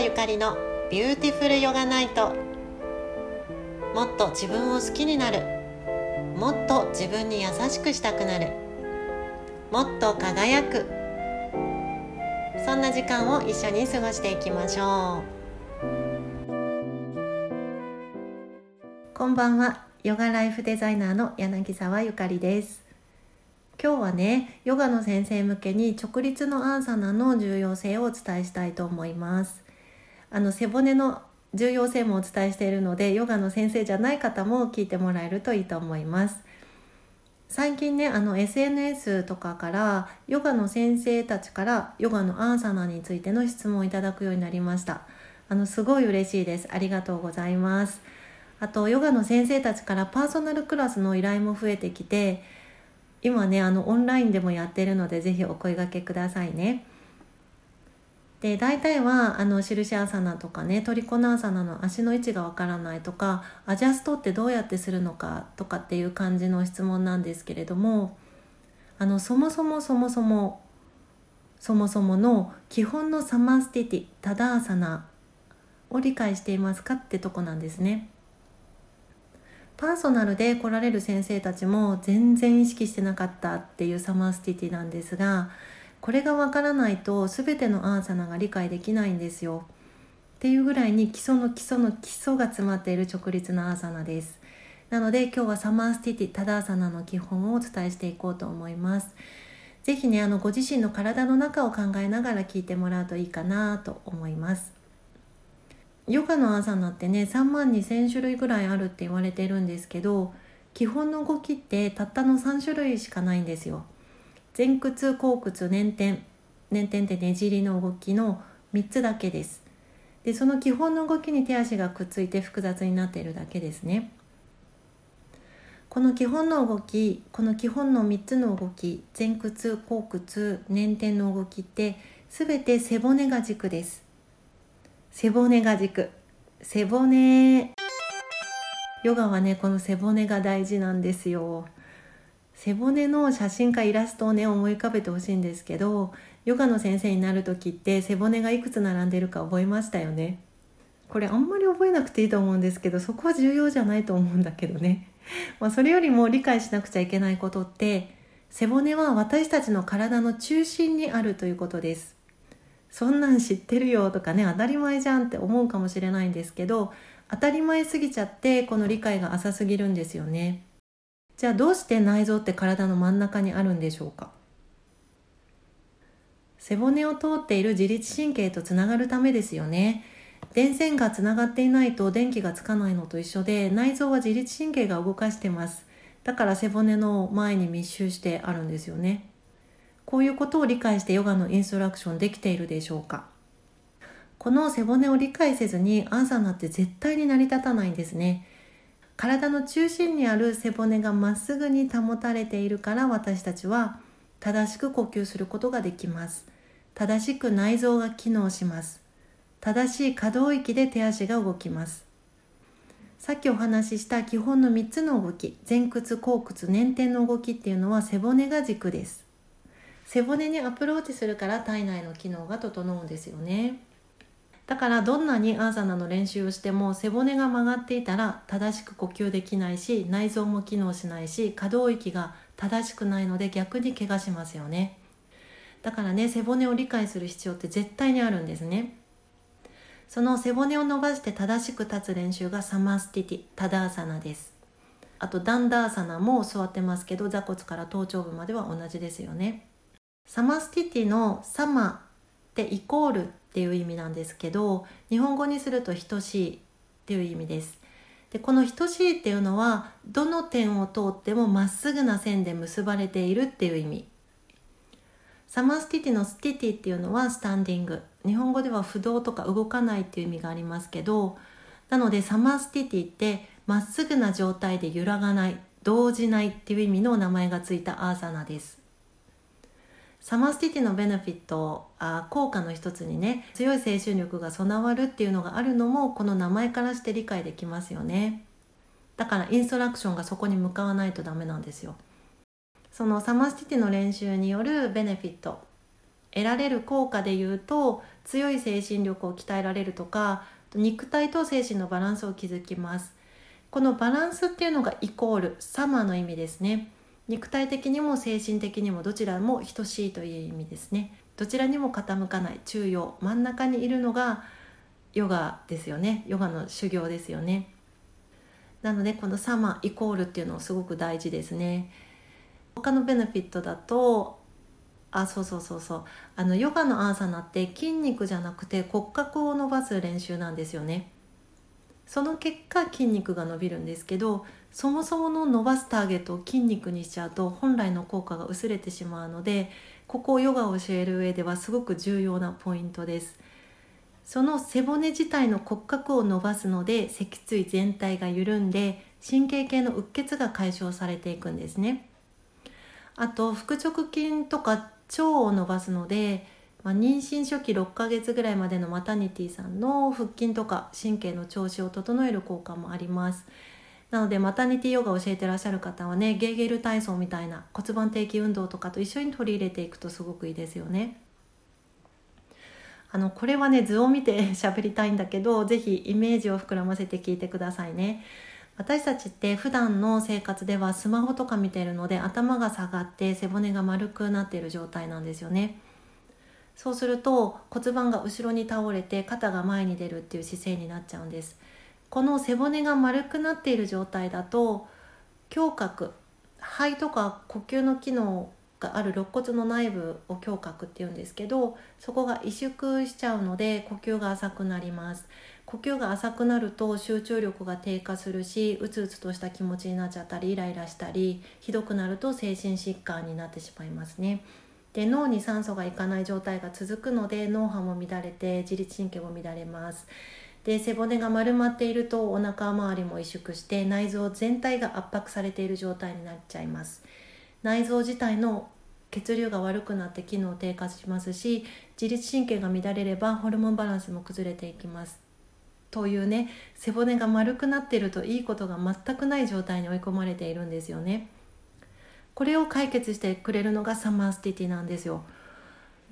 沢ゆかりのビューティフルヨガナイトもっと自分を好きになる。もっと自分に優しくしたくなる。もっと輝く。そんな時間を一緒に過ごしていきましょう。こんばんは。ヨガライフデザイナーの柳沢ゆかりです。今日はねヨガの先生向けに直立のアーサナの重要性をお伝えしたいと思います。あの背骨の重要性もお伝えしているのでヨガの先生じゃない方も聞いてもらえるといいと思います。最近ねあの SNS とかからヨガの先生たちからヨガのアーサナについての質問をいただくようになりました。あのすごい嬉しいです。ありがとうございます。あとヨガの先生たちからパーソナルクラスの依頼も増えてきて今ねあのオンラインでもやってるのでぜひお声がけくださいね。で大体はあの印アサナとかねトリコナーサナの足の位置がわからないとかアジャストってどうやってするのかとかっていう感じの質問なんですけれどもあのそもそもそもそもそもそもの基本のサマースティティタダーサナを理解していますかってとこなんですね。パーソナルで来られる先生たちも全然意識してなかったっていうサマースティティなんですがこれがわからないと全てのアーサナが理解できないんですよ。っていうぐらいに基礎の基礎の基礎が詰まっている直立のアーサナです。なので今日はサマースティティタダーサナの基本をお伝えしていこうと思います。是非ねあのご自身の体の中を考えながら聞いてもらうといいかなと思います。ヨガのアーサナってね3万2,000種類ぐらいあるって言われてるんですけど基本の動きってたったの3種類しかないんですよ。前屈後屈捻転捻転ってねじりの動きの3つだけです。でその基本の動きに手足がくっついて複雑になっているだけですね。この基本の動きこの基本の3つの動き前屈後屈捻転の動きって全て背骨が軸です。背骨が軸背骨ヨガはねこの背骨が大事なんですよ背骨の写真かイラストをね思い浮かべてほしいんですけどヨガの先生になる時って背骨がいくつ並んでるか覚えましたよね？これあんまり覚えなくていいと思うんですけどそこは重要じゃないと思うんだけどね、まあ、それよりも理解しなくちゃいけないことって背骨は私たちの体の中心にあるということです。そんなん知ってるよとかね当たり前じゃんって思うかもしれないんですけど当たり前すぎちゃってこの理解が浅すぎるんですよね。じゃあどうして内臓って体の真ん中にあるんでしょうか？背骨を通っている自律神経とつながるためですよね。電線がつながっていないと電気がつかないのと一緒で内臓は自律神経が動かしてます。だから背骨の前に密集してあるんですよね。こういうことを理解してヨガのインストラクションできているでしょうか？この背骨を理解せずにアーサナって絶対に成り立たないんですね。体の中心にある背骨がまっすぐに保たれているから私たちは正しく呼吸することができます。正しく内臓が機能します。正しい可動域で手足が動きます。さっきお話しした基本の3つの動き前屈後屈捻転の動きっていうのは背骨が軸です。背骨にアプローチするから体内の機能が整うんですよね。だからどんなにアーサナの練習をしても背骨が曲がっていたら正しく呼吸できないし内臓も機能しないし可動域が正しくないので逆に怪我しますよね。だからね背骨を理解する必要って絶対にあるんですね。その背骨を伸ばして正しく立つ練習がサマスティティタダーサナです。あとダンダーサナも座ってますけど座骨から頭頂部までは同じですよね。サマスティティのサマってイコールっていう意味なんですけど日本語にすると等しいっていう意味です。でこの等しいっていうのはどの点を通ってもまっすぐな線で結ばれているっていう意味。サマスティティのスティティっていうのはスタンディング。日本語では不動とか動かないっていう意味がありますけどなのでサマスティティってまっすぐな状態で揺らがない動じないっていう意味の名前がついたアーサナです。サマースティティのベネフィットあ効果の一つにね強い精神力が備わるっていうのがあるのもこの名前からして理解できますよね。だからインストラクションがそこに向かわないとダメなんですよ。そのサマースティティの練習によるベネフィット。得られる効果でいうと強い精神力を鍛えられるとか肉体と精神のバランスを築きます。このバランスっていうのがイコールサマーの意味ですね。肉体的にも精神的にもどちらも等しいという意味ですね。どちらにも傾かない。中庸。真ん中にいるのがヨガですよね。ヨガの修行ですよね。なのでこのサマイコールっていうのすごく大事ですね。他のベネフィットだとあそうそうそうそう。あのヨガのアーサナって筋肉じゃなくて骨格を伸ばす練習なんですよね。その結果筋肉が伸びるんですけどそもそもの伸ばすターゲットを筋肉にしちゃうと本来の効果が薄れてしまうのでここをヨガを教える上ではすごく重要なポイントです。その背骨自体の骨格を伸ばすので脊椎全体が緩んで神経系のうっ血が解消されていくんですね。あと腹直筋とか腸を伸ばすので、まあ、妊娠初期6ヶ月ぐらいまでのマタニティさんの腹筋とか神経の調子を整える効果もあります。なのでマタニティヨガを教えてらっしゃる方はねゲーゲル体操みたいな骨盤底筋運動とかと一緒に取り入れていくとすごくいいですよね。あのこれはね図を見て 喋りたいんだけど是非イメージを膨らませて聞いてくださいね。私たちって普段の生活ではスマホとか見てるので頭が下がって背骨が丸くなっている状態なんですよね。そうすると骨盤が後ろに倒れて肩が前に出るっていう姿勢になっちゃうんです。この背骨が丸くなっている状態だと胸郭肺とか呼吸の機能がある肋骨の内部を胸郭っていうんですけどそこが萎縮しちゃうので呼吸が浅くなります呼吸が浅くなると集中力が低下するしうつうつとした気持ちになっちゃったりイライラしたりひどくなると精神疾患になってしまいますね。で脳に酸素がいかない状態が続くので脳波も乱れて自律神経も乱れます。で背骨が丸まっているとお腹周りも萎縮して内臓全体が圧迫されている状態になっちゃいます。内臓自体の血流が悪くなって機能低下しますし自律神経が乱れればホルモンバランスも崩れていきます。というね背骨が丸くなっているといいことが全くない状態に追い込まれているんですよね。これを解決してくれるのがサマースティティなんですよ。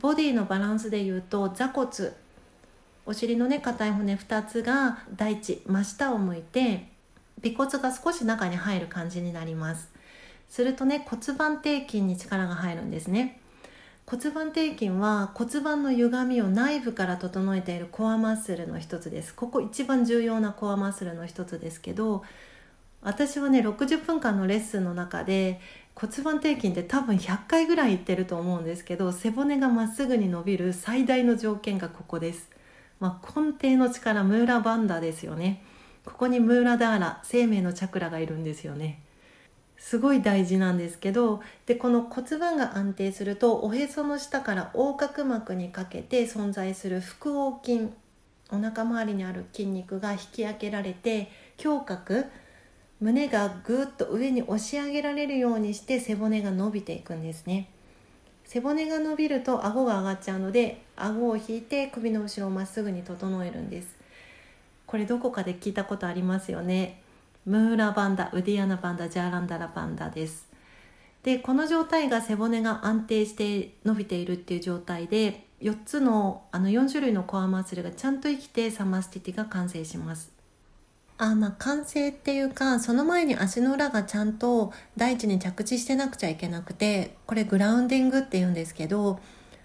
ボディのバランスでいうと座骨お尻のね硬い骨2つが大地真下を向いて尾骨が少し中に入る感じになります。するとね骨盤底筋に力が入るんですね。骨盤底筋は骨盤の歪みを内部から整えているコアマッスルの一つです。ここ一番重要なコアマッスルの一つですけど私はね60分間のレッスンの中で骨盤底筋って多分100回ぐらい言ってると思うんですけど背骨がまっすぐに伸びる最大の条件がここです、まあ、根底の力ムーラバンダですよね。ここにムーラダーラ生命のチャクラがいるんですよね。すごい大事なんですけどでこの骨盤が安定するとおへその下から横隔膜にかけて存在する腹横筋お腹周りにある筋肉が引き上げられて胸郭胸がぐっと上に押し上げられるようにして背骨が伸びていくんですね。背骨が伸びると顎が上がっちゃうので顎を引いて首の後ろをまっすぐに整えるんです。これどこかで聞いたことありますよね。ムーラバンダウディアナバンダジャーランダラバンダです。でこの状態が背骨が安定して伸びているっていう状態で4つのあの4種類のコアマッスルがちゃんと生きてサマスティティが完成します。あまあ完成っていうかその前に足の裏がちゃんと大地に着地してなくちゃいけなくてこれグラウンディングっていうんですけど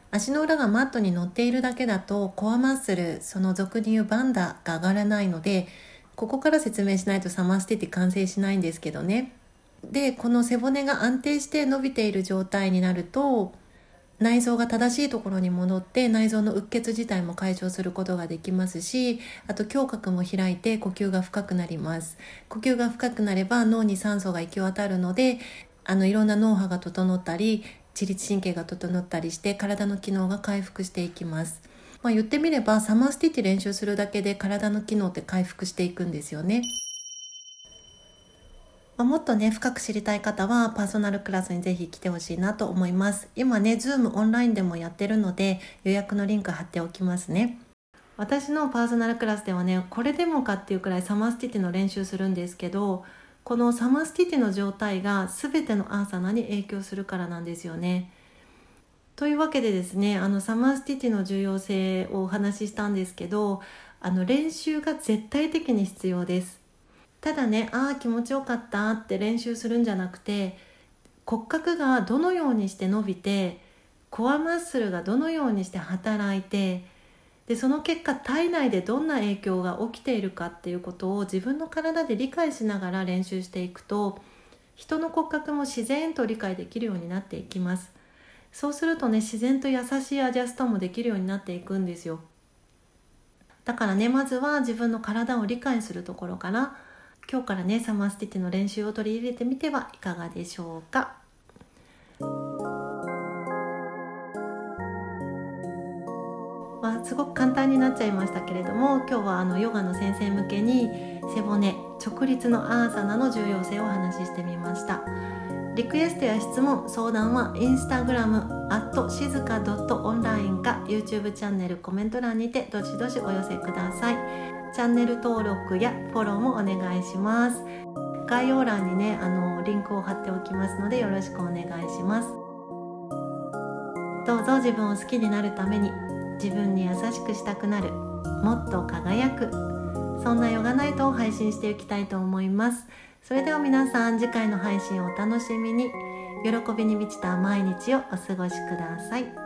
足の裏がマットに乗っているだけだとコアマッスルその俗に言うバンダが上がらないのでここから説明しないとサマーステティ完成しないんですけどね。でこの背骨が安定して伸びている状態になると内臓が正しいところに戻って内臓のうっ血自体も解消することができますしあと胸郭も開いて呼吸が深くなります呼吸が深くなれば脳に酸素が行き渡るのであのいろんな脳波が整ったり自律神経が整ったりして体の機能が回復していきますまあ、言ってみればサマースティッチ練習するだけで体の機能って回復していくんですよね。まあ、もっとね深く知りたい方はパーソナルクラスにぜひ来てほしいなと思います。今ね Zoom オンラインでもやってるので予約のリンク貼っておきますね。私のパーソナルクラスではねこれでもかっていうくらいサマースティティの練習するんですけどこのサマースティティの状態が全てのアーサナに影響するからなんですよね。というわけでですねあのサマースティティの重要性をお話ししたんですけどあの練習が絶対的に必要ですただねああ気持ちよかったって練習するんじゃなくて骨格がどのようにして伸びてコアマッスルがどのようにして働いてでその結果体内でどんな影響が起きているかっていうことを自分の体で理解しながら練習していくと人の骨格も自然と理解できるようになっていきます。そうするとね自然と優しいアジャストもできるようになっていくんですよ。だからねまずは自分の体を理解するところから今日からねサマースティッチの練習を取り入れてみてはいかがでしょうか？まあ、すごく簡単になっちゃいましたけれども今日はあのヨガの先生向けに背骨直立のアーサナの重要性をお話ししてみました。リクエストや質問相談はインスタグラムアット静か .online か YouTube チャンネルコメント欄にてどしどしお寄せください。チャンネル登録やフォローもお願いします。概要欄にねあのリンクを貼っておきますのでよろしくお願いします。どうぞ自分を好きになるために自分に優しくしたくなるもっと輝くそんなヨガナイトを配信していきたいと思います。それでは皆さん次回の配信をお楽しみに。喜びに満ちた毎日をお過ごしください。